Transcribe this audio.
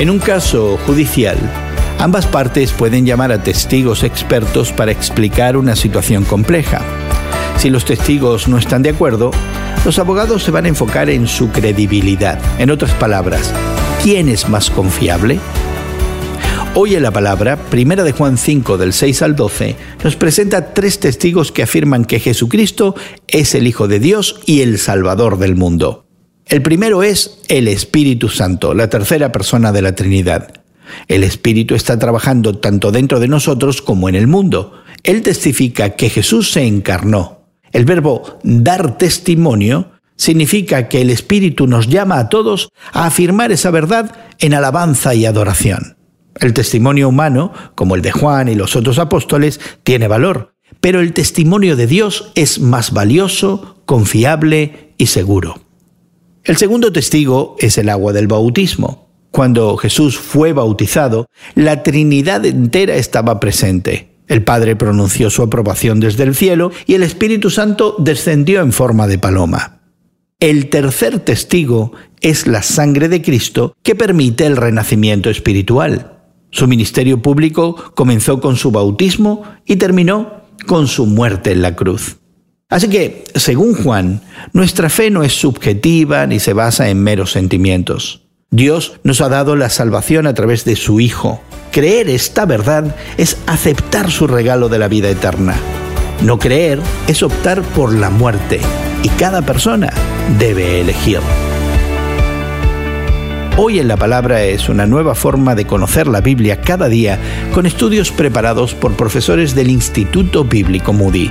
En un caso judicial, ambas partes pueden llamar a testigos expertos para explicar una situación compleja. Si los testigos no están de acuerdo, los abogados se van a enfocar en su credibilidad. En otras palabras, ¿quién es más confiable? Hoy en la palabra, primera de Juan 5 del 6 al 12, nos presenta tres testigos que afirman que Jesucristo es el Hijo de Dios y el Salvador del mundo. El primero es el Espíritu Santo, la tercera persona de la Trinidad. El Espíritu está trabajando tanto dentro de nosotros como en el mundo. Él testifica que Jesús se encarnó. El verbo dar testimonio significa que el Espíritu nos llama a todos a afirmar esa verdad en alabanza y adoración. El testimonio humano, como el de Juan y los otros apóstoles, tiene valor, pero el testimonio de Dios es más valioso, confiable y seguro. El segundo testigo es el agua del bautismo. Cuando Jesús fue bautizado, la Trinidad entera estaba presente. El Padre pronunció su aprobación desde el cielo y el Espíritu Santo descendió en forma de paloma. El tercer testigo es la sangre de Cristo que permite el renacimiento espiritual. Su ministerio público comenzó con su bautismo y terminó con su muerte en la cruz. Así que, según Juan, nuestra fe no es subjetiva ni se basa en meros sentimientos. Dios nos ha dado la salvación a través de su Hijo. Creer esta verdad es aceptar su regalo de la vida eterna. No creer es optar por la muerte y cada persona debe elegir. Hoy en la Palabra es una nueva forma de conocer la Biblia cada día con estudios preparados por profesores del Instituto Bíblico Moody.